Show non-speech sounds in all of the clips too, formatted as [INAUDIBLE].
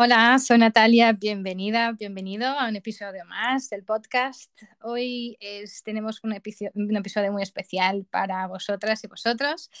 Hola, soy Natalia, bienvenida, bienvenido a un episodio más del podcast. Hoy tenemos un episodio, un episodio muy especial para vosotras y vosotros.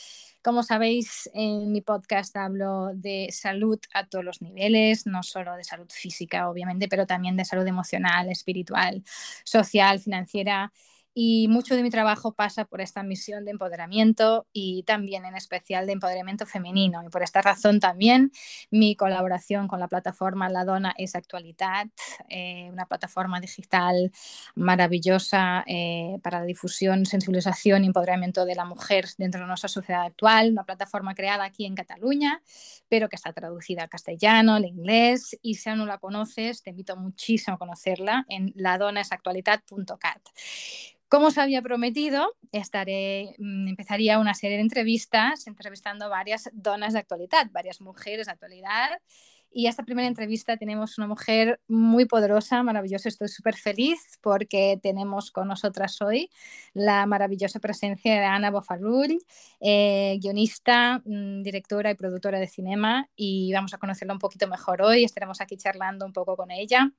Como sabéis, en mi podcast hablo de salud a todos los niveles, no solo de salud física, obviamente, pero también de salud emocional, espiritual, social, financiera y mucho de mi trabajo pasa por esta misión de empoderamiento y también en especial de empoderamiento femenino. Y por esta razón también mi colaboración con la plataforma La Dona es Actualidad, eh, una plataforma digital maravillosa eh, para la difusión, sensibilización y empoderamiento de la mujer dentro de nuestra sociedad actual, una plataforma creada aquí en Cataluña, pero que está traducida al castellano, al inglés, y si aún no la conoces, te invito muchísimo a conocerla en ladonasactualidad.cat. Como os había prometido, mm, empezaría una serie de entrevistas entrevistando varias donas de actualidad, varias mujeres de actualidad. Y esta primera entrevista tenemos una mujer muy poderosa, maravillosa. Estoy súper feliz porque tenemos con nosotras hoy la maravillosa presencia de Ana Bofalul, eh, guionista, mm, directora y productora de cinema. Y vamos a conocerla un poquito mejor hoy. Estaremos aquí charlando un poco con ella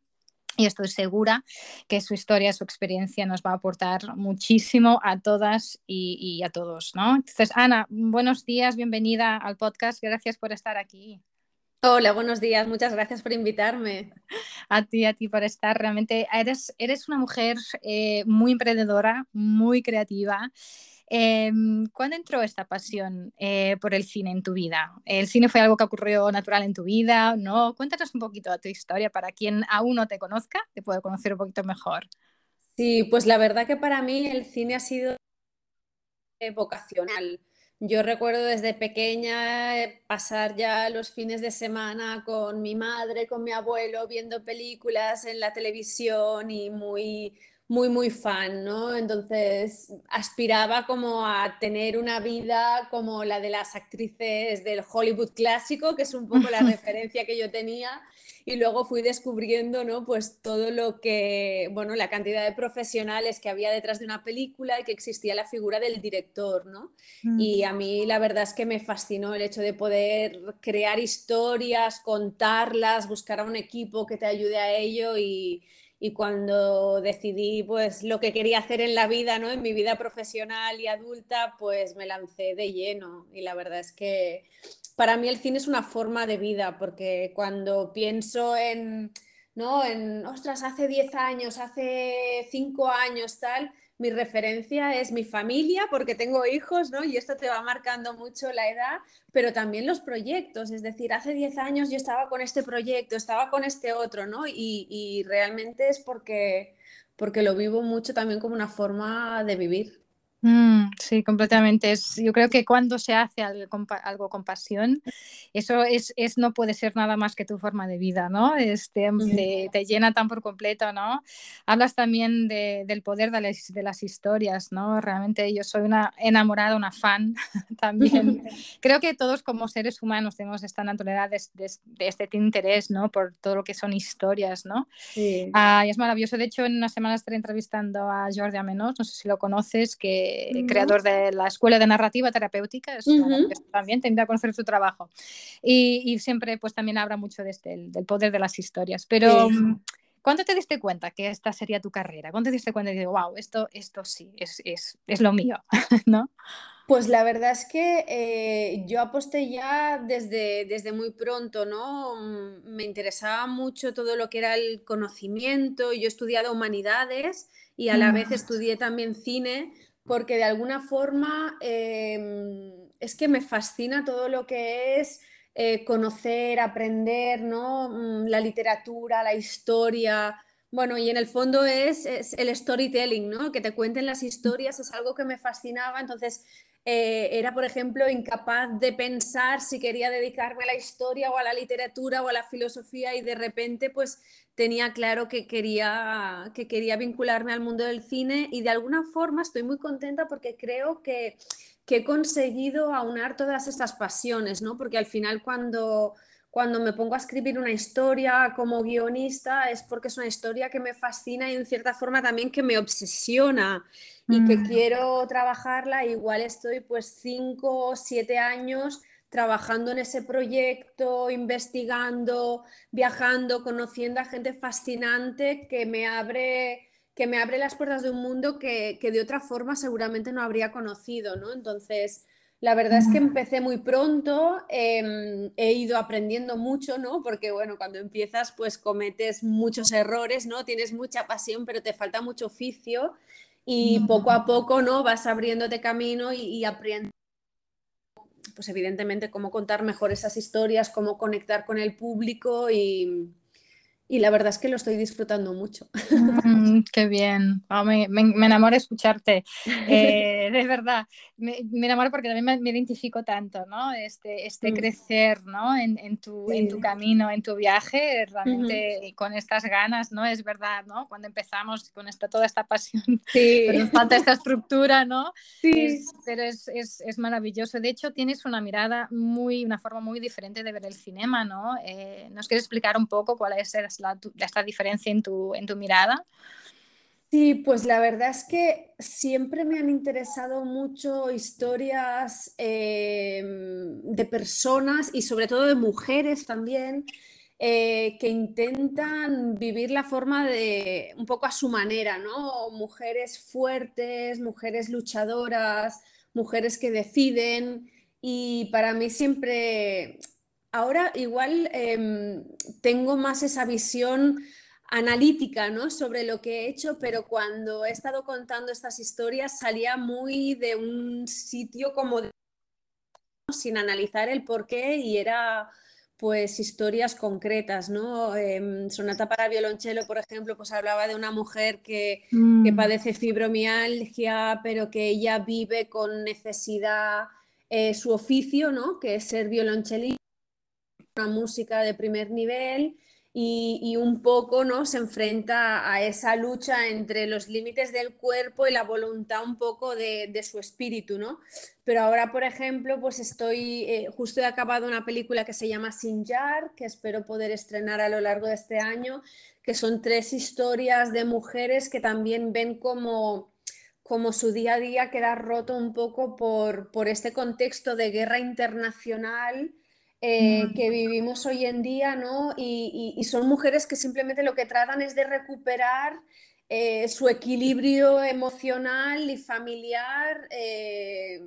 y estoy segura que su historia, su experiencia nos va a aportar muchísimo a todas y, a todos, ¿no? Entonces, Ana, buenos días, bienvenida al podcast, gracias por estar aquí. Hola, buenos días, muchas gracias por invitarme. A ti, a ti por estar. Realmente eres, eres una mujer eh, muy emprendedora, muy creativa Em, ¿Cuándo entró esta pasión eh, por el cine en tu vida? ¿El cine fue algo que ocurrió natural en tu vida? ¿No? Cuéntanos un poquito de tu historia para quien aún no te conozca, te pueda conocer un poquito mejor. Sí, pues la verdad que para mí el cine ha sido vocacional. Yo recuerdo desde pequeña eh, pasar ya los fines de semana con mi madre, con mi abuelo, viendo películas en la televisión y muy muy, muy fan, ¿no? Entonces aspiraba como a tener una vida como la de las actrices del Hollywood clásico, que es un poco la referencia que yo tenía, y luego fui descubriendo, ¿no? Pues todo lo que, bueno, la cantidad de profesionales que había detrás de una película y que existía la figura del director, ¿no? Y a mí la verdad es que me fascinó el hecho de poder crear historias, contarlas, buscar a un equipo que te ayude a ello y y cuando decidí pues lo que quería hacer en la vida, ¿no? En mi vida profesional y adulta, pues me lancé de lleno y la verdad es que para mí el cine es una forma de vida porque cuando pienso en, ¿no? En, ostras, hace 10 años, hace 5 años, tal, mi referencia es mi familia, porque tengo hijos, ¿no? Y esto te va marcando mucho la edad, pero también los proyectos. Es decir, hace 10 años yo estaba con este proyecto, estaba con este otro, ¿no? Y, y realmente es porque, porque lo vivo mucho también como una forma de vivir. Mm, sí, completamente. Es, yo creo que cuando se hace algo con, algo con pasión, eso es, es, no puede ser nada más que tu forma de vida, ¿no? Este, te, llena tan por completo, ¿no? Hablas también de, del poder de las, de las, historias, ¿no? Realmente yo soy una enamorada, una fan [LAUGHS] también. [LAUGHS] creo que todos como seres humanos tenemos esta naturaleza de, de, este interés, ¿no? Por todo lo que son historias, ¿no? Sí. Ah, y es maravilloso. De hecho, en una semana estaré entrevistando a Jordi Amenos, no sé si lo conoces, que creador de la Escuela de Narrativa Terapéutica, también tendría que conocer su trabajo. Y, siempre pues también habla mucho de este, del poder de las historias. Pero... Mm, ¿Cuándo te diste cuenta que esta sería tu carrera? ¿Cuándo te diste cuenta de, wow, esto, esto sí, es, es, es lo mío? [LAUGHS] ¿no? Pues la verdad es que eh, yo aposté ya desde, desde muy pronto, ¿no? Mm, me interesaba mucho todo lo que era el conocimiento. Yo he estudiado humanidades y a la vez mm. estudié también cine porque de alguna forma em, es que me fascina todo lo que es eh, conocer, aprender, ¿no? Mm, la literatura, la historia, Bueno, y en el fondo es, el storytelling, ¿no? Que te cuenten las historias es algo que me fascinaba. Entonces, eh, era, por ejemplo, incapaz de pensar si quería dedicarme a la historia o a la literatura o a la filosofía y de repente pues tenía claro que quería, que quería vincularme al mundo del cine y de alguna forma estoy muy contenta porque creo que, que he conseguido aunar todas estas pasiones, ¿no? Porque al final cuando cuando me pongo a escribir una historia como guionista es porque es una historia que me fascina y en cierta forma también que me obsesiona y que mm. quiero trabajarla. Igual estoy pues cinco o siete años trabajando en ese proyecto, investigando, viajando, conociendo a gente fascinante que me abre que me abre las puertas de un mundo que, que de otra forma seguramente no habría conocido, ¿no? Entonces, la verdad es que empecé muy pronto, em, he ido aprendiendo mucho, ¿no? Porque bueno, cuando empiezas pues cometes muchos errores, ¿no? Tienes mucha pasión, pero te falta mucho oficio y poco a poco, ¿no? Vas abriéndote camino y, y aprendiendo pues evidentemente cómo contar mejor esas historias, cómo conectar con el público y, y la verdad es que lo estoy disfrutando mucho. Mm, qué bien, oh, me, me, me, enamoro escucharte, [LAUGHS] eh, de verdad, me, me, enamoro porque también me, identifico tanto, ¿no? Este, este mm. crecer, ¿no? En, en, tu, sí. en, tu, camino, en tu viaje, realmente con estas ganas, ¿no? Es verdad, ¿no? Cuando empezamos con esta, toda esta pasión, [LAUGHS] sí. [LAUGHS] pero falta esta estructura, ¿no? Sí. Es, pero es, es, es, maravilloso. De hecho, tienes una mirada muy, una forma muy diferente de ver el cinema, ¿no? Eh, ¿Nos quieres explicar un poco cuál es la, esta diferencia en tu, en tu mirada? Sí, pues la verdad es que siempre me han interesado mucho historias eh, de personas y sobre todo de mujeres también eh, que intentan vivir la forma de un poco a su manera, ¿no? Mujeres fuertes, mujeres luchadoras, mujeres que deciden y para mí siempre ahora igual eh, tengo más esa visión analítica ¿no? sobre lo que he hecho, pero cuando he estado contando estas historias salía muy de un sitio como de... sin analizar el por qué y era pues historias concretas, ¿no? Eh, Sonata para violonchelo, por ejemplo, pues hablaba de una mujer que, mm. que padece fibromialgia, pero que ella vive con necesidad eh, su oficio, ¿no? Que es ser violonchelista una música de primer nivel y, y, un poco ¿no? se enfrenta a esa lucha entre los límites del cuerpo y la voluntad un poco de, de su espíritu, ¿no? Pero ahora, por ejemplo, pues estoy, eh, justo he acabado una película que se llama Sinjar, que espero poder estrenar a lo largo de este año, que son tres historias de mujeres que también ven como como su día a día queda roto un poco por, por este contexto de guerra internacional eh, que vivimos hoy en día, ¿no? Y, y, y, son mujeres que simplemente lo que tratan es de recuperar eh, su equilibrio emocional y familiar eh,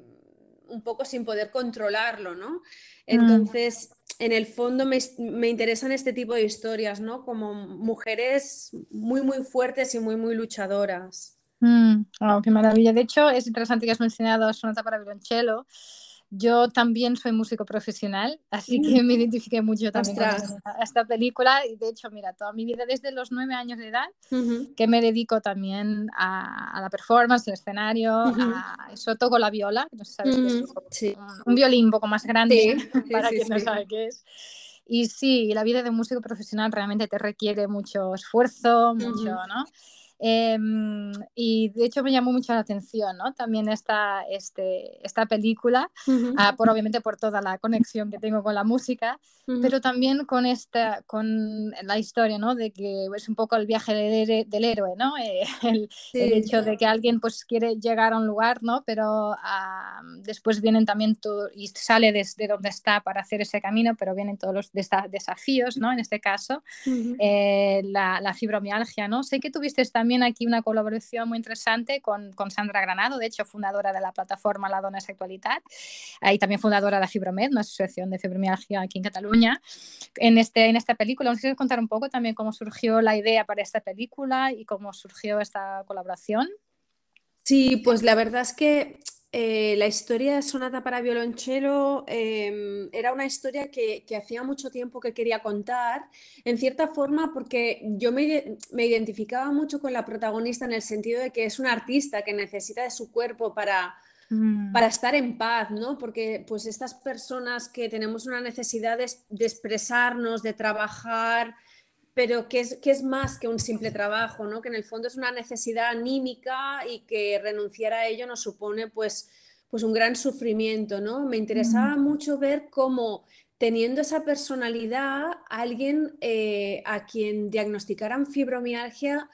un poco sin poder controlarlo, ¿no? Entonces, mm. en el fondo me, me, interesan este tipo de historias, ¿no? Como mujeres muy, muy fuertes y muy, muy luchadoras. Mm. Oh, qué maravilla. De hecho, es interesante que has mencionado Sonata para violonchelo. Yo también soy músico profesional, así que me identifiqué mucho también con esta, esta, película. Y de hecho, mira, toda mi vida, desde los nueve años de edad, uh -huh. que me dedico también a, a la performance, al escenario, uh -huh. a eso toco la viola, no sé sabes uh -huh. qué es, un, un, violín un poco más grande sí, [LAUGHS] para sí, quien sí, no sabe qué es. Y sí, la vida de músico profesional realmente te requiere mucho esfuerzo, mucho, ¿no? Eh, y de hecho me llamó mucho la atención, ¿no? También esta, este, esta película, uh -huh. uh, por obviamente por toda la conexión que tengo con la música, uh -huh. pero también con, esta, con la historia, ¿no? De que es un poco el viaje de, del héroe, ¿no? Eh, [LAUGHS] el, sí. el, hecho de que alguien pues quiere llegar a un lugar, ¿no? Pero uh, después vienen también todo, y sale desde donde está para hacer ese camino, pero vienen todos los desafíos, ¿no? En este caso, -huh. eh, la, la fibromialgia, ¿no? Sé que tuviste también también aquí una colaboración muy interesante con, con, Sandra Granado, de hecho fundadora de la plataforma La Dona Sexualidad y también fundadora de Fibromed, una asociación de fibromialgia aquí en Cataluña. En, este, en esta película, ¿nos quieres contar un poco también cómo surgió la idea para esta película y cómo surgió esta colaboración? Sí, pues la verdad es que eh, la historia de Sonata para violonchelo em, era una historia que, hacía mucho tiempo que quería contar, en cierta forma porque yo me, identificaba mucho con la protagonista en el sentido de que es una artista que necesita de su cuerpo para, mm. para estar en paz, ¿no? Porque pues estas personas que tenemos una necesidad de, de expresarnos, de trabajar, pero que es, que es más que un simple trabajo, ¿no? que en el fondo es una necesidad anímica y que renunciar a ello nos supone pues, pues un gran sufrimiento. ¿no? Me interesaba mucho ver cómo teniendo esa personalidad, alguien eh, a quien diagnosticaran fibromialgia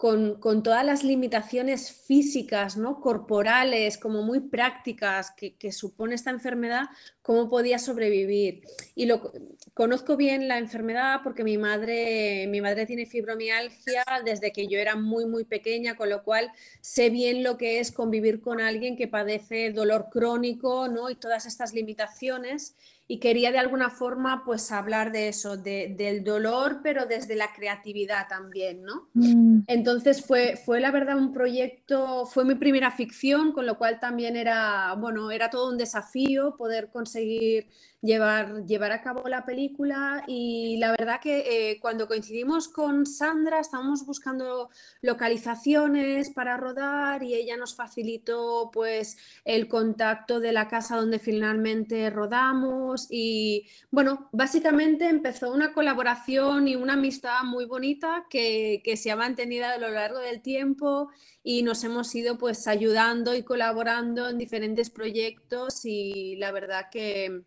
con, todas las limitaciones físicas, ¿no? corporales, como muy prácticas que, supone esta enfermedad, cómo podía sobrevivir. Y lo, conozco bien la enfermedad porque mi madre, mi madre tiene fibromialgia desde que yo era muy, muy pequeña, con lo cual sé bien lo que es convivir con alguien que padece dolor crónico ¿no? y todas estas limitaciones y quería de alguna forma pues hablar de eso, del dolor, pero desde la creatividad también, ¿no? Mm. Entonces fue, fue la verdad un proyecto, fue mi primera ficción, con lo cual también era, bueno, era todo un desafío poder conseguir llevar, llevar a cabo la película y la verdad que eh, cuando coincidimos con Sandra estábamos buscando localizaciones para rodar y ella nos facilitó pues el contacto de la casa donde finalmente rodamos y bueno, básicamente empezó una colaboración y una amistad muy bonita que, que se ha mantenido a lo largo del tiempo y nos hemos ido pues ayudando y colaborando en diferentes proyectos y la verdad que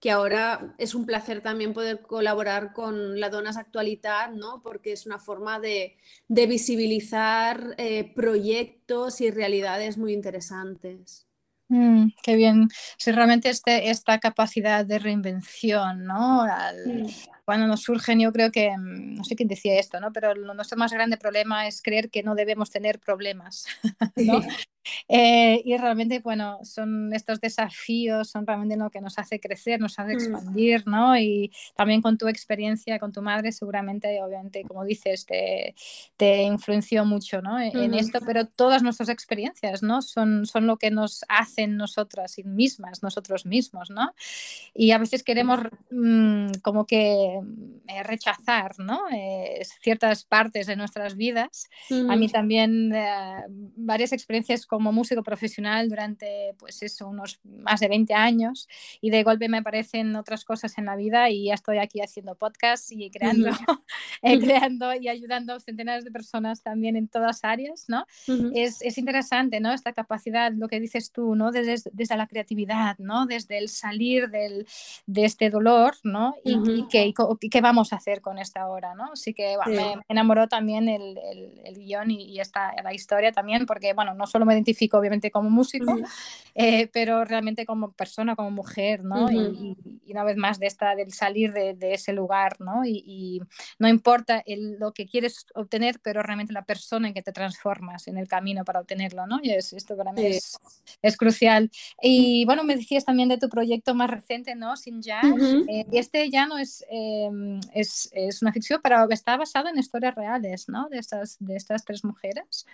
que ahora es un placer también poder colaborar con la Donas Actualidad, ¿no? porque es una forma de, visibilizar eh, proyectos y realidades muy interesantes. Mm, qué bien. Sí, realmente este, esta capacidad de reinvención, ¿no? Cuando nos surgen, yo creo que, mm, no sé quién decía esto, ¿no? Pero nuestro más grande problema es creer que no debemos tener problemas, [LAUGHS] ¿no? Eh, y realmente, bueno, son estos desafíos, son realmente lo que nos hace crecer, nos hace mm. expandir, ¿no? Y también con tu experiencia, con tu madre, seguramente, obviamente, como dices, te, te influenció mucho, ¿no? E-, en, esto, pero todas nuestras experiencias, ¿no? Son, son lo que nos hacen nosotras mismas, nosotros mismos, ¿no? Y a veces queremos mm, como que eh, rechazar, ¿no? Eh, ciertas partes de nuestras vidas. A mí también varias experiencias como músico profesional durante, pues eso, unos más de 20 años y de golpe me aparecen otras cosas en la vida y ya estoy aquí haciendo podcasts y creando, [LAUGHS] eh, creando y ayudando a centenares de personas también en todas áreas, ¿no? es, es, interesante, ¿no? Esta capacidad, lo que dices tú, ¿no? Desde, desde la creatividad, ¿no? Desde el salir del, de este dolor, ¿no? Y, qué, qué vamos a hacer con esta hora, ¿no? Así que me enamoró también el, el, el guion y, y, esta, la historia también, porque, bueno, no solo me identifico obviamente como músico, eh, pero realmente como persona, como mujer, ¿no? y, una vez más de esta, del salir de, ese lugar, ¿no? Y, no importa lo que quieres obtener, pero realmente la persona en que te transformas en el camino para obtenerlo, ¿no? Y es, esto para mí es, es, crucial. Y bueno, me decías también de tu proyecto más reciente, ¿no? Sin Jazz. Eh, y este ya no es, em, es, es, una ficción, pero está basado en historias reales, ¿no? De estas, de estas tres mujeres,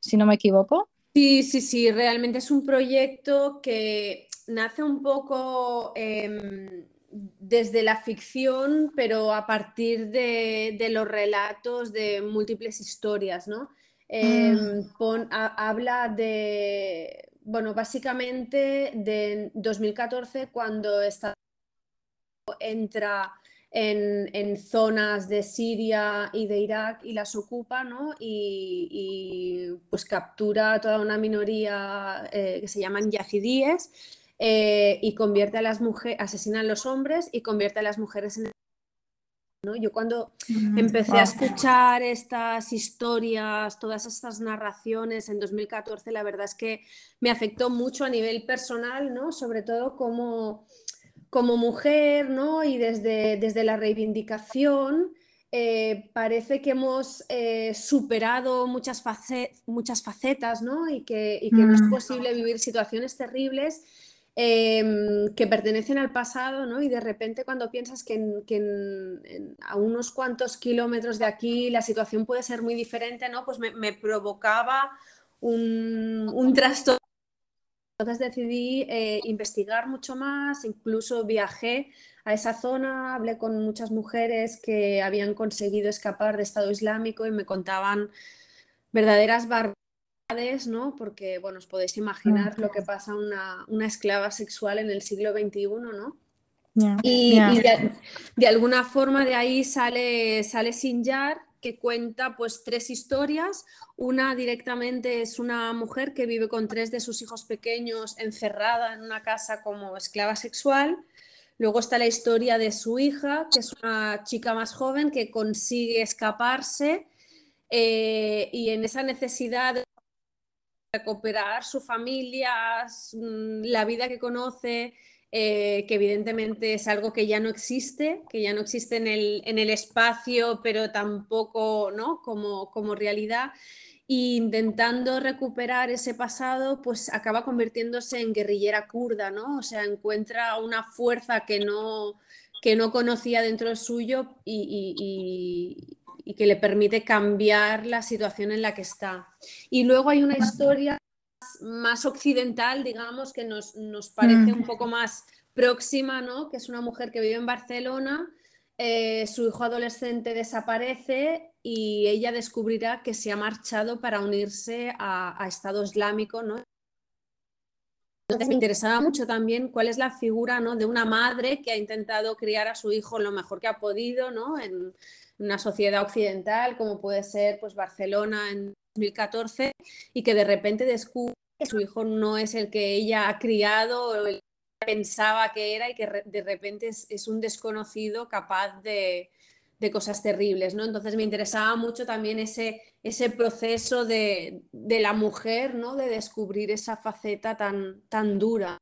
si no me equivoco. Sí, sí, sí, realmente es un proyecto que nace un poco em, desde la ficción, pero a partir de, los relatos de múltiples historias, ¿no? Em, mm. habla de, bueno, básicamente de 2014, cuando está, entra en, zonas de Siria y de Irak y las ocupa, ¿no? Y, pues captura toda una minoría eh, que se llaman yazidíes eh, y convierte a las mujeres, asesina a los hombres y convierte a las mujeres en ¿no? Yo cuando empecé a escuchar estas historias, todas estas narraciones en 2014, la verdad es que me afectó mucho a nivel personal, ¿no? Sobre todo como como mujer, ¿no? Y desde, desde la reivindicación, eh, parece que hemos eh, superado muchas, muchas facetas, ¿no? Y que, no es mm. posible vivir situaciones terribles em, que pertenecen al pasado, ¿no? Y de repente cuando piensas que, a unos cuantos kilómetros de aquí la situación puede ser muy diferente, ¿no? Pues me, provocaba un, un trastorno Entonces decidí eh, investigar mucho más, incluso viajé a esa zona, hablé con muchas mujeres que habían conseguido escapar de Estado Islámico y me contaban verdaderas barbaridades, ¿no? Porque, bueno, os podéis imaginar lo que pasa una, una esclava sexual en el siglo XXI, ¿no? y, de, alguna forma de ahí sale, sale Sinjar, que cuenta pues tres historias. Una directamente es una mujer que vive con tres de sus hijos pequeños encerrada en una casa como esclava sexual. Luego está la historia de su hija, que es una chica más joven que consigue escaparse eh, y en esa necesidad de recuperar su familia, la vida que conoce, eh, que evidentemente es algo que ya no existe, que ya no existe en el, en el espacio, pero tampoco ¿no? como, como realidad. E intentando recuperar ese pasado, pues acaba convirtiéndose en guerrillera kurda, ¿no? O sea, encuentra una fuerza que no, que no conocía dentro suyo y, que le permite cambiar la situación en la que está. Y luego hay una historia más occidental, digamos, que nos, parece un mm. poco más próxima, ¿no? Que es una mujer que vive en Barcelona, eh, su hijo adolescente desaparece y ella descubrirá que se ha marchado para unirse a, Estado Islámico, ¿no? Entonces me interesaba mucho también cuál es la figura ¿no? de una madre que ha intentado criar a su hijo lo mejor que ha podido ¿no? en una sociedad occidental como puede ser pues, Barcelona en 2014 y que de repente descubre que su hijo no es el que ella ha criado o el que pensaba que era y que de repente es, un desconocido capaz de, cosas terribles, ¿no? Entonces me interesaba mucho también ese, ese proceso de, la mujer, ¿no? De descubrir esa faceta tan, tan dura.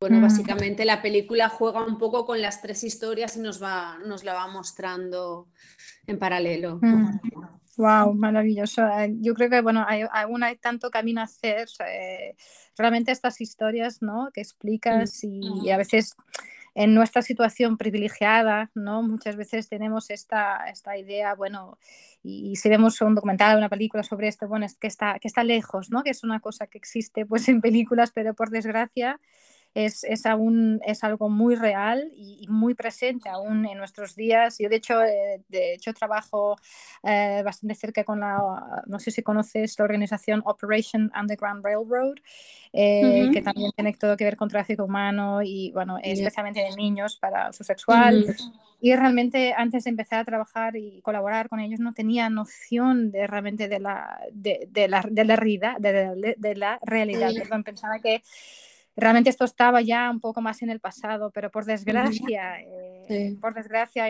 Bueno, mm. básicamente la película juega un poco con las tres historias y nos, va, nos la va mostrando en paralelo. Mm. Wow, maravilloso. Eh, yo creo que bueno, hay, aún hay tanto camino a hacer. Eh, realmente estas historias, ¿no? Que explicas y, a veces en nuestra situación privilegiada, ¿no? Muchas veces tenemos esta, esta idea, bueno, y, si vemos un documental, una película sobre esto, bueno, es que está, que está lejos, ¿no? Que es una cosa que existe pues en películas, pero por desgracia es, es, aún, es algo muy real y, muy presente aún en nuestros días. Yo de hecho, eh, de hecho trabajo eh, bastante cerca con la, no sé si conoces la organización Operation Underground Railroad, eh, que también tiene todo que ver con tráfico humano y bueno, especialmente de niños para uso sexual. Y realmente antes de empezar a trabajar y colaborar con ellos no tenía noción de realmente de la, de, de la, de la, realidad, de, de la realidad. Perdón, pensaba que realmente esto estaba ya un poco más en el pasado, pero por desgracia, eh, por desgracia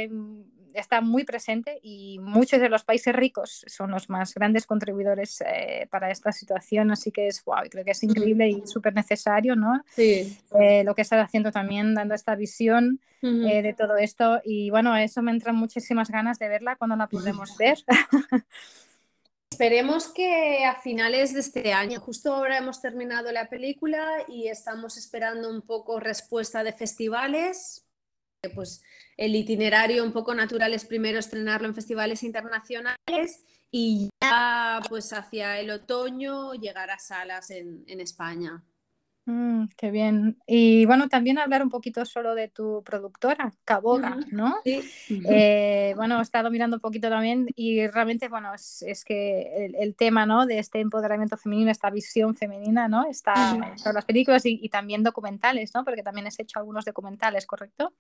está muy presente y muchos de los países ricos son los más grandes contribuidores eh, para esta situación, así que es, wow, creo que es increíble y súper necesario, ¿no? Sí. Eh, lo que está haciendo también, dando esta visión de todo esto y bueno, eso me entran muchísimas ganas de verla cuando la podemos ver. [LAUGHS] Esperemos que a finales de este año, justo ahora hemos terminado la película y estamos esperando un poco respuesta de festivales. Pues el itinerario un poco natural es primero estrenarlo en festivales internacionales y ya pues hacia el otoño llegar a salas en, en España. Mm, qué bien. Y bueno, también hablar un poquito solo de tu productora, Caboga, ¿no? Sí. Eh, bueno, he estado mirando un poquito también y realmente, bueno, es, es que el, tema, ¿no? De este empoderamiento femenino, esta visión femenina, ¿no? Está en las películas y, y, también documentales, ¿no? Porque también has hecho algunos documentales, ¿correcto?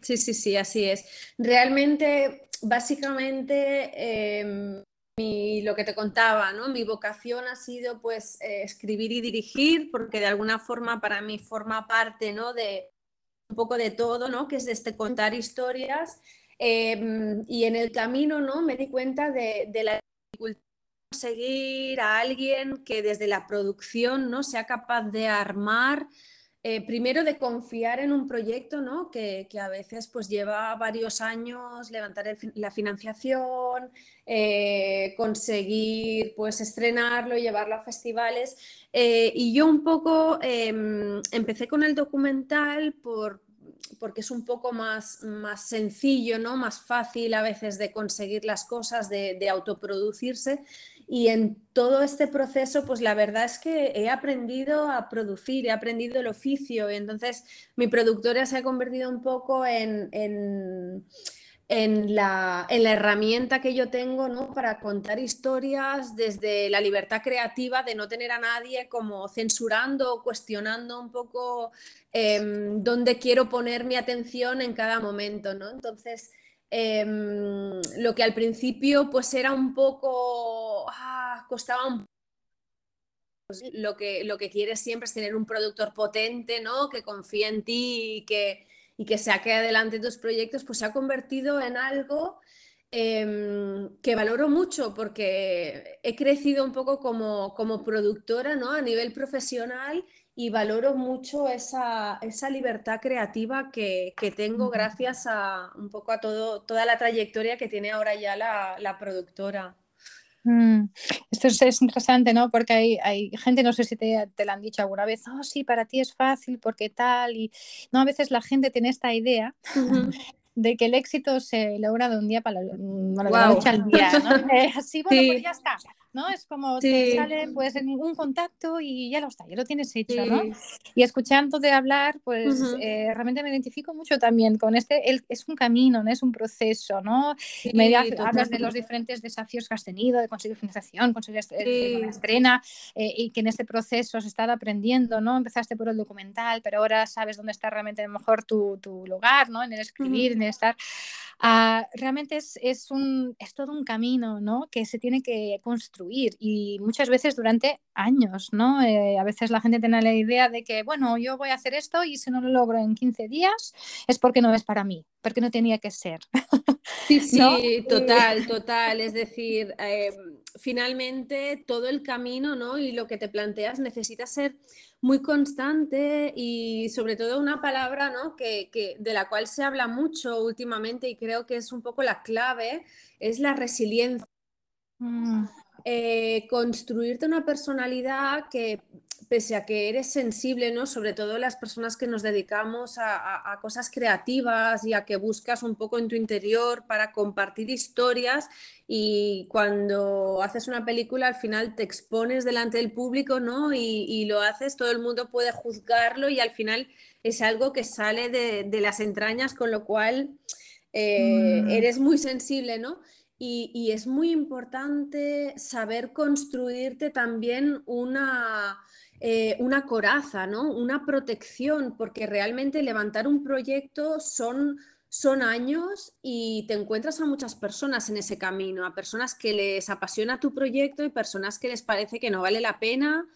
Sí, sí, sí, así es. Realmente, básicamente, em, lo que te contaba, ¿no? Mi vocación ha sido pues eh, escribir y dirigir, porque de alguna forma para mí forma parte, ¿no? De un poco de todo, ¿no? Que es de este contar historias. Em, y en el camino, ¿no? Me di cuenta de, de la dificultad de conseguir a alguien que desde la producción, ¿no? Sea capaz de armar eh, primero de confiar en un proyecto ¿no? que, a veces pues, lleva varios años levantar la financiación, eh, conseguir pues, estrenarlo, llevarlo a festivales. Eh, y yo un poco em, empecé con el documental por, porque es un poco más, más sencillo, ¿no? más fácil a veces de conseguir las cosas, de autoproducirse. Y en todo este proceso, pues la verdad es que he aprendido a producir, he aprendido el oficio. Y entonces mi productora se ha convertido un poco en, en, la, en la, herramienta que yo tengo ¿no? para contar historias desde la libertad creativa de no tener a nadie como censurando o cuestionando un poco eh, dónde quiero poner mi atención en cada momento. ¿no? Entonces, Em, lo que al principio pues era un poco, ah, costaba un pues, lo que, lo que quieres siempre es tener un productor potente, ¿no? Que confíe en ti y que, y que saque adelante tus proyectos, pues se ha convertido en algo em, que valoro mucho porque he crecido un poco como, como productora, ¿no? A nivel profesional y valoro mucho esa, libertad creativa que, tengo gracias a un poco a todo, toda la trayectoria que tiene ahora ya la, productora. Mm. Esto es, interesante, ¿no? Porque hay, hay, gente, no sé si te, te lo han dicho alguna vez, oh, sí, para ti es fácil, porque tal, y no, a veces la gente tiene esta idea [LAUGHS] de que el éxito se logra de un día para la, noche al día, ¿no? [LAUGHS] así, bueno, pues ya está. ¿No? Es como te sale pues en un contacto y ya lo está, ya lo tienes hecho, ¿no? Y escuchándote hablar, pues eh, realmente me identifico mucho también con este, el, es un camino, ¿no? Es un proceso, ¿no? me hablas de los diferentes desafíos que has tenido, de conseguir financiación, conseguir la estrena eh, y que en este proceso has estado aprendiendo, ¿no? Empezaste por el documental, pero ahora sabes dónde está realmente mejor tu, tu lugar, ¿no? En el escribir, en el estar... Ah, realmente es, es, un, es todo un camino, ¿no? Que se tiene que construir y muchas veces durante años, ¿no? Eh, a veces la gente tiene la idea de que, bueno, yo voy a hacer esto y si no lo logro en 15 días es porque no es para mí, porque no tenía que ser. Sí, [LAUGHS] sí, total, total. Es decir, em, finalmente todo el camino, ¿no? Y lo que te planteas necesita ser muy constante y sobre todo una palabra, ¿no? Que, que, de la cual se habla mucho últimamente y creo que es un poco la clave, es la resiliencia. Mm. Eh, construirte una personalidad que, pese a que eres sensible, ¿no? sobre todo las personas que nos dedicamos a, cosas creativas y a que buscas un poco en tu interior para compartir historias y cuando haces una película al final te expones delante del público ¿no? y, lo haces, todo el mundo puede juzgarlo y al final es algo que sale de, las entrañas, con lo cual eh, mm. eres muy sensible, ¿no? y, es muy importante saber construirte también una, eh, una coraza, ¿no? una protección, porque realmente levantar un proyecto son, son años y te encuentras a muchas personas en ese camino, a personas que les apasiona tu proyecto y personas que les parece que no vale la pena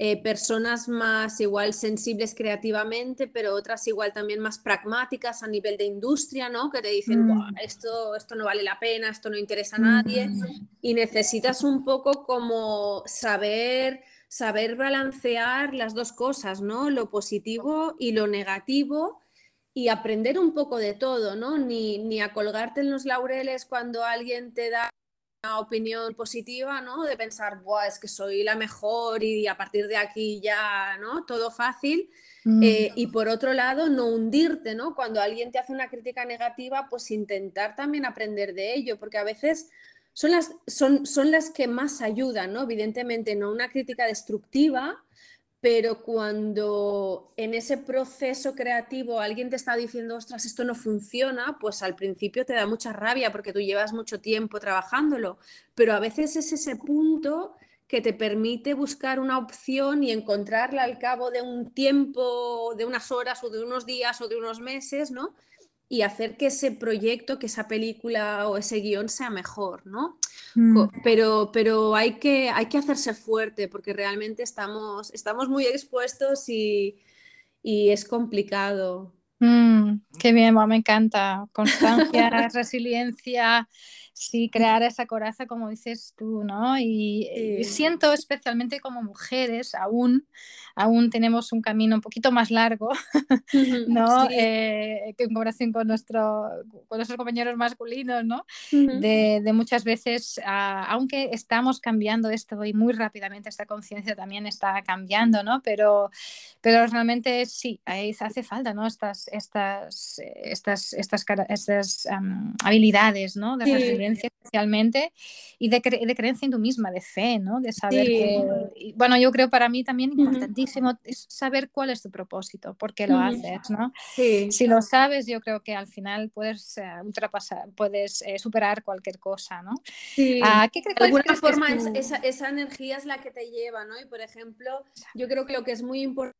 eh, personas más igual sensibles creativamente, pero otras igual también más pragmáticas a nivel de industria, ¿no? Que te dicen, mm. esto, esto no vale la pena, esto no interesa a nadie. Mm. Y necesitas un poco como saber saber balancear las dos cosas, ¿no? Lo positivo y lo negativo y aprender un poco de todo, ¿no? Ni, ni a colgarte en los laureles cuando alguien te da una opinión positiva, ¿no? De pensar, Buah, es que soy la mejor y a partir de aquí ya, ¿no? Todo fácil. Mm. Eh, y por otro lado, no hundirte, ¿no? Cuando alguien te hace una crítica negativa, pues intentar también aprender de ello, porque a veces son las, son, son las que más ayudan, ¿no? Evidentemente, no una crítica destructiva, pero cuando en ese proceso creativo alguien te está diciendo, ostras, esto no funciona, pues al principio te da mucha rabia porque tú llevas mucho tiempo trabajándolo, pero a veces es ese punto que te permite buscar una opción y encontrarla al cabo de un tiempo, de unas horas o de unos días o de unos meses, ¿no? Y hacer que ese proyecto, que esa película o ese guion sea mejor, ¿no? Mm. Pero, pero hay, que, hay que hacerse fuerte porque realmente estamos, estamos muy expuestos y, y es complicado. Mm, qué bien, me encanta. Constancia, [LAUGHS] resiliencia, sí, crear esa coraza, como dices tú, ¿no? Y, siento especialmente como mujeres, aún, aún tenemos un camino un poquito más largo, [LAUGHS] ¿no? Eh, en comparación con, nuestro, con nuestros compañeros masculinos, ¿no? de, de, muchas veces, ah, aunque estamos cambiando esto y muy rápidamente, esta conciencia también está cambiando, ¿no? Pero, pero realmente sí, hace falta, ¿no? Estas, estas, estas, estas, estas habilidades, ¿no? De resiliencia especialmente y de, de, creencia en tú misma, de fe, ¿no? De saber que, bueno, yo creo para mí también importantísimo es saber cuál es tu propósito, por qué lo haces, ¿no? Si lo sabes, yo creo que al final puedes uh, ultrapasar, puedes eh, superar cualquier cosa, ¿no? Sí. Uh, ¿qué, de alguna forma es esa, esa energía es la que te lleva, ¿no? Y por ejemplo, yo creo que lo que es muy importante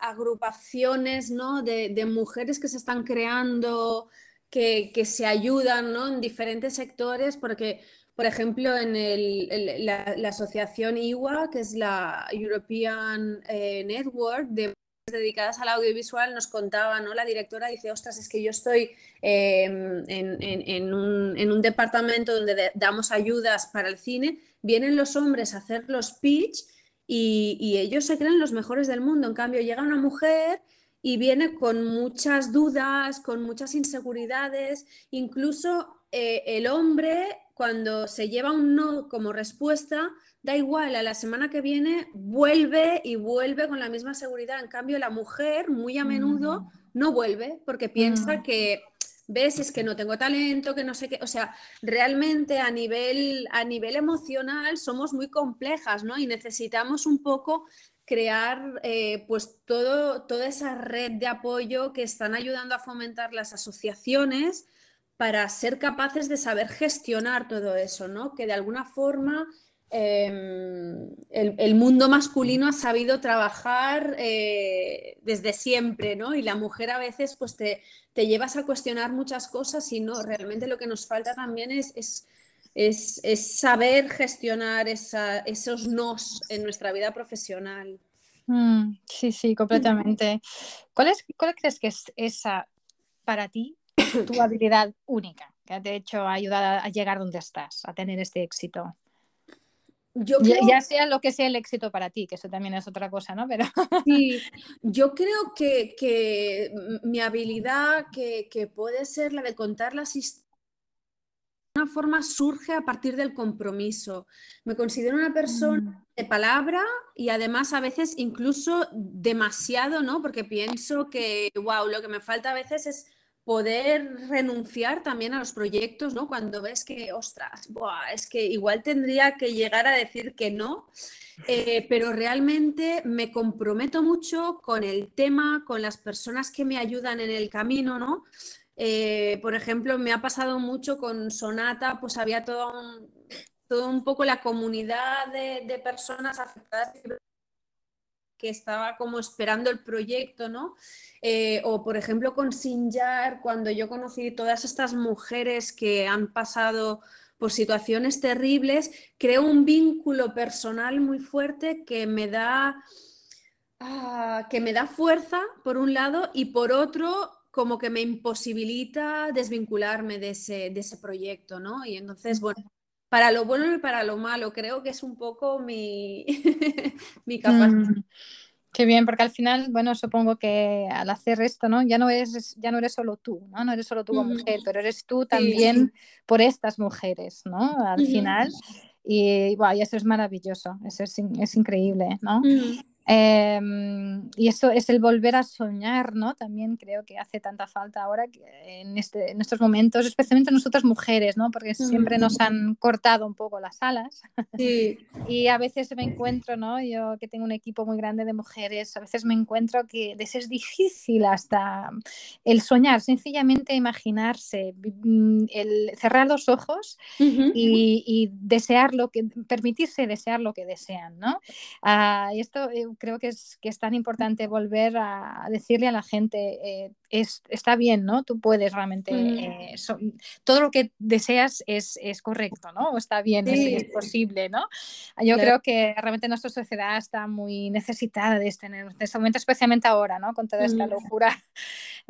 agrupaciones ¿no? de, de, mujeres que se están creando, que, se ayudan ¿no? en diferentes sectores, porque, por ejemplo, en el, la, asociación IWA, que es la European eh, Network de dedicadas al audiovisual, nos contaba, ¿no? La directora dice, ostras, es que yo estoy eh, en, en, un, en, un, departamento donde damos ayudas para el cine, vienen los hombres a hacer los pitch y, ellos se creen los mejores del mundo. En cambio, llega una mujer y viene con muchas dudas, con muchas inseguridades, incluso eh, el hombre cuando se lleva un no como respuesta, da igual, a la semana que viene vuelve y vuelve con la misma seguridad. En cambio, la mujer muy a menudo mm. no vuelve porque piensa mm. que ves, es que no tengo talento, que no sé qué, o sea, realmente a nivel, a nivel emocional somos muy complejas, ¿no? Y necesitamos un poco crear eh, pues todo, toda esa red de apoyo que están ayudando a fomentar las asociaciones para ser capaces de saber gestionar todo eso, ¿no? Que de alguna forma Em, el, mundo masculino ha sabido trabajar eh, desde siempre, ¿no? Y la mujer a veces pues te, te, llevas a cuestionar muchas cosas y no, realmente lo que nos falta también es, es, es, es saber gestionar esa, esos nos en nuestra vida profesional. Mm, sí, sí, completamente. ¿Cuál, es, ¿Cuál crees que es esa para ti tu [COUGHS] habilidad única que de hecho ha ayudado a llegar donde estás, a tener este éxito? Yo ya, sea lo que sea el éxito para ti, que eso también es otra cosa, ¿no? Pero... [LAUGHS] Sí, yo creo que, que mi habilidad, que, que, puede ser la de contar las historias, de una forma surge a partir del compromiso. Me considero una persona mm. de palabra y además a veces incluso demasiado, ¿no? Porque pienso que, wow, lo que me falta a veces es poder renunciar también a los proyectos, ¿no? Cuando ves que, ostras, es que igual tendría que llegar a decir que no, eh, pero realmente me comprometo mucho con el tema, con las personas que me ayudan en el camino, ¿no? Eh, por ejemplo, me ha pasado mucho con Sonata, pues había todo un, todo un poco la comunidad de, personas afectadas que estaba como esperando el proyecto, ¿no? Eh, o por ejemplo con Sinjar, cuando yo conocí todas estas mujeres que han pasado por situaciones terribles, creo un vínculo personal muy fuerte que me da, ah, que me da fuerza, por un lado, y por otro, como que me imposibilita desvincularme de ese, de ese proyecto, ¿no? Y entonces, bueno, para lo bueno y para lo malo. Creo que es un poco mi, [LAUGHS] mi capacidad. Mm, qué bien, porque al final, bueno, supongo que al hacer esto, ¿no? Ya no eres, ya no eres solo tú, ¿no? No eres solo tú como mujer, pero eres tú también por estas mujeres, ¿no? Al final. Y, wow, y eso es maravilloso, eso es, es increíble, ¿no? Em, y eso es el volver a soñar, ¿no? También creo que hace tanta falta ahora en, este, en estos momentos, especialmente nosotras mujeres, ¿no? Porque siempre nos han cortado un poco las alas. Sí. [LAUGHS] y a veces me encuentro, ¿no? Yo que tengo un equipo muy grande de mujeres, a veces me encuentro que es difícil hasta el soñar, sencillamente imaginarse, mm, el cerrar los ojos y, y, desear lo que, permitirse desear lo que desean, ¿no? Uh, y esto eh, creo que es, que es tan importante volver a decirle a la gente, eh, es, está bien, ¿no? Tú puedes realmente, eh, todo lo que deseas es, es correcto, ¿no? O está bien, es, posible, ¿no? Yo creo que realmente nuestra sociedad está muy necesitada de este, en este momento, especialmente ahora, ¿no? Con toda esta locura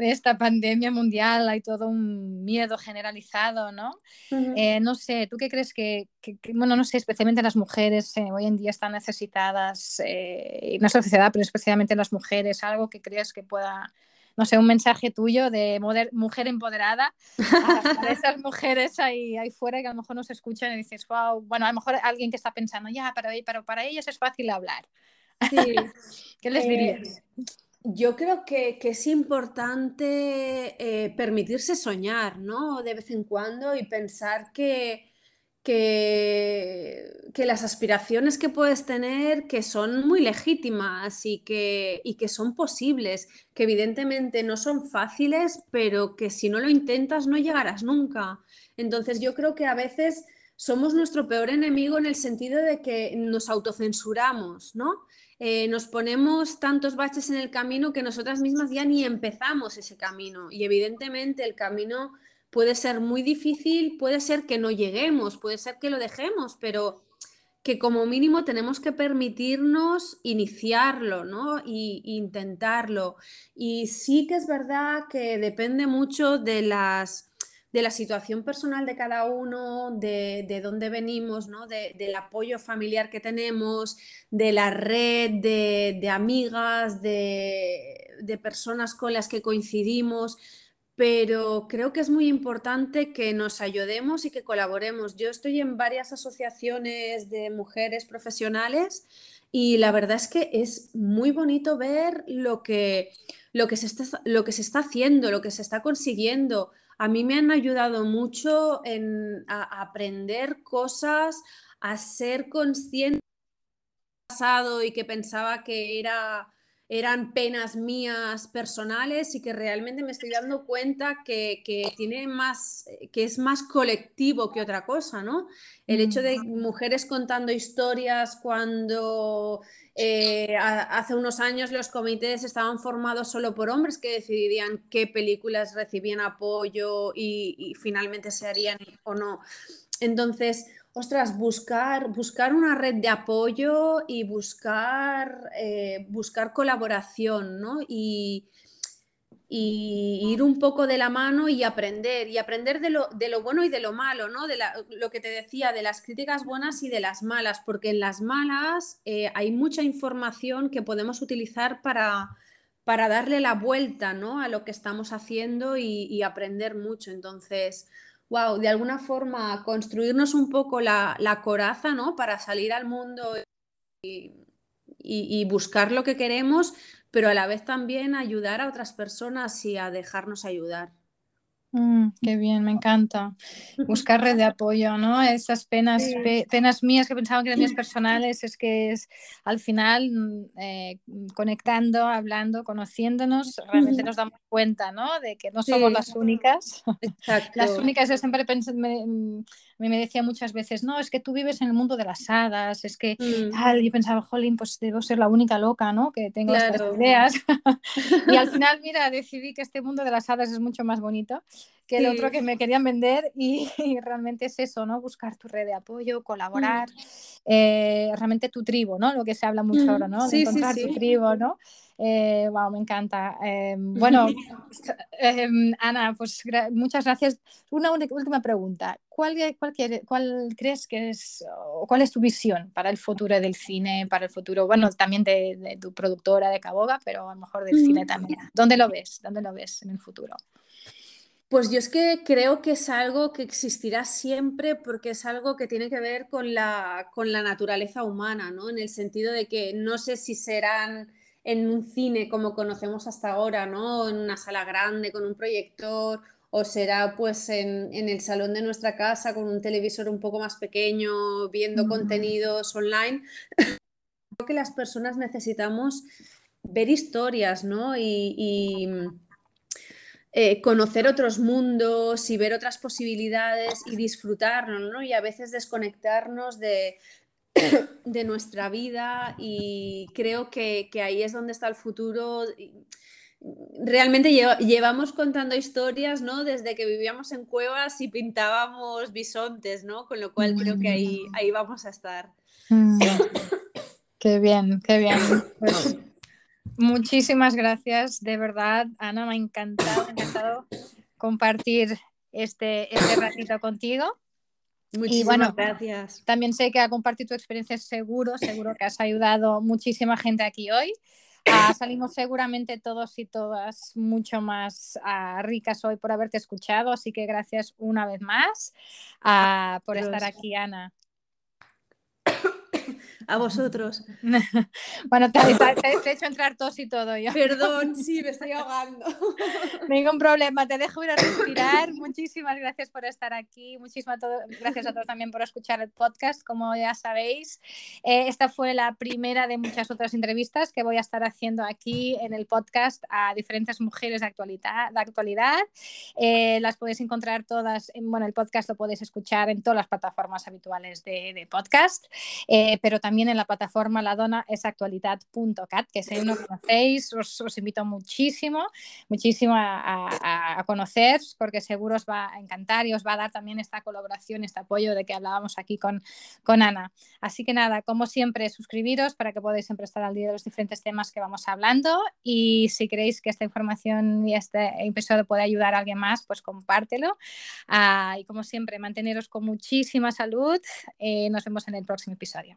de esta pandemia mundial, hay todo un miedo generalizado, ¿no? Eh, no sé, ¿tú qué crees que, que, bueno, no sé, especialmente las mujeres hoy en día están necesitadas, en nuestra sociedad, pero especialmente las mujeres, algo que crees que pueda no sé, un mensaje tuyo de mujer empoderada a, esas [LAUGHS] mujeres ahí, ahí fuera que a lo mejor nos escuchan y dices, wow, bueno, a lo mejor alguien que está pensando, ya, pero, pero para ellas es fácil hablar. Sí. [LAUGHS] ¿Qué les dirías? Eh, Yo creo que, es importante eh, permitirse soñar, ¿no? De vez en cuando y pensar que, que, que, las aspiraciones que puedes tener que son muy legítimas y que, y que son posibles, que evidentemente no son fáciles, pero que si no lo intentas no llegarás nunca. Entonces yo creo que a veces somos nuestro peor enemigo en el sentido de que nos autocensuramos, ¿no? Eh, nos ponemos tantos baches en el camino que nosotras mismas ya ni empezamos ese camino. Y evidentemente el camino puede ser muy difícil, puede ser que no lleguemos, puede ser que lo dejemos, pero que como mínimo tenemos que permitirnos iniciarlo, ¿no? Y, intentarlo. Y sí que es verdad que depende mucho de las de la situación personal de cada uno, de, dónde venimos, ¿no? del apoyo familiar que tenemos, de la red de, amigas, de, de, personas con las que coincidimos pero creo que es muy importante que nos ayudemos y que colaboremos. Yo estoy en varias asociaciones de mujeres profesionales y la verdad es que es muy bonito ver lo que, lo que, se, está, lo que se está haciendo, lo que se está consiguiendo. A mí me han ayudado mucho en, a, aprender cosas, a ser consciente pasado y que pensaba que era eran penas mías personales y que realmente me estoy dando cuenta que, tiene más, que es más colectivo que otra cosa, ¿no? El hecho de mujeres contando historias cuando eh, hace unos años los comités estaban formados solo por hombres que decidirían qué películas recibían apoyo y, y finalmente se harían o no. Entonces, ostras, buscar, buscar una red de apoyo y buscar, eh, buscar colaboración, ¿no? Y, ir un poco de la mano y aprender, y aprender de lo, de lo bueno y de lo malo, ¿no? De lo que te decía, de las críticas buenas y de las malas, porque en las malas eh, hay mucha información que podemos utilizar para, para darle la vuelta, ¿no? A lo que estamos haciendo y, y aprender mucho. Entonces, wow, de alguna forma construirnos un poco la, coraza, ¿no? Para salir al mundo y, buscar lo que queremos, pero a la vez también ayudar a otras personas y a dejarnos ayudar. Mm, qué bien, me encanta. [LAUGHS] Buscar red de apoyo, ¿no? Esas penas, penas mías que pensaba que eran mías [LAUGHS] personales, es que es al final mm, eh, conectando, hablando, conociéndonos, realmente nos [LAUGHS] damos cuenta, ¿no? De que no somos las únicas. Las únicas, yo siempre pensé, mm, mí me decía muchas veces, no, es que tú vives en el mundo de las hadas, es que mm. tal, yo pensaba, jolín, pues debo ser la única loca, ¿no? Que tengo estas ideas. y al final, mira, decidí que este mundo de las hadas es mucho más bonito que el otro que me querían vender [LAUGHS] y, realmente es eso, ¿no? Buscar tu red de apoyo, colaborar, mm. eh, realmente tu tribu, ¿no? Lo que se habla mucho ahora, ¿no? De encontrar tu tribu, ¿no? Eh, wow, me encanta. Em, [LAUGHS] bueno, em, Ana, pues muchas gracias. Una última pregunta. ¿Cuál, cuál, cuál crees que es, o cuál es tu visión para el futuro del cine, para el futuro, bueno, también de, tu productora de Caboga, pero a lo mejor del cine también? ¿Dónde lo ves? ¿Dónde lo ves en el futuro? Pues yo es que creo que es algo que existirá siempre porque es algo que tiene que ver con la, con la naturaleza humana, ¿no? En el sentido de que no sé si serán en un cine como conocemos hasta ahora, ¿no? En una sala grande con un proyector o será pues en, el salón de nuestra casa con un televisor un poco más pequeño, viendo contenidos online. Creo que las personas necesitamos ver historias, ¿no? Y, eh, conocer otros mundos y ver otras posibilidades y disfrutarnos, ¿no? Y a veces desconectarnos de, [COUGHS] de nuestra vida y creo que, ahí es donde está el futuro. Realmente llevamos contando historias, ¿no? Desde que vivíamos en cuevas y pintábamos bisontes, ¿no? Con lo cual creo que ahí, mm. ahí vamos a estar. Mm. [COUGHS] Qué bien, qué bien. Pues, muchísimas gracias, de verdad, Ana, me ha encantado, me ha encantado compartir este, este ratito contigo. Muchísimas y bueno, gracias. También sé que ha compartido tu experiencia seguro, seguro que has ayudado muchísima gente aquí hoy. Ah, salimos seguramente todos y todas mucho más ah, ricas hoy por haberte escuchado, así que gracias una vez más ah, por estar aquí, Ana. A vosotros. [LAUGHS] bueno, te, he hecho entrar tos y todo yo. Perdón, [LAUGHS] sí, me estoy ahogando. [LAUGHS] Ningún problema, te dejo ir a respirar. Muchísimas gracias por estar aquí. Muchísimas gracias a todos también por escuchar el podcast. Como ya sabéis, eh, esta fue la primera de muchas otras entrevistas que voy a estar haciendo aquí en el podcast a diferentes mujeres de actualidad. De actualidad. Eh, las podéis encontrar todas, en, bueno, el podcast lo podéis escuchar en todas las plataformas habituales de, de podcast, eh, pero también en la plataforma ladonnaesactualidad.cat, que si no conocéis, os, os, invito muchísimo, muchísimo a, a, a, conocer, porque seguro os va a encantar y os va a dar también esta colaboración, este apoyo de que hablábamos aquí con, con Ana. Así que nada, como siempre, suscribiros para que podáis siempre estar al día de los diferentes temas que vamos hablando y si creéis que esta información y este episodio puede ayudar a alguien más, pues compártelo. Uh, y como siempre, manteneros con muchísima salud. Eh, nos vemos en el próximo episodio.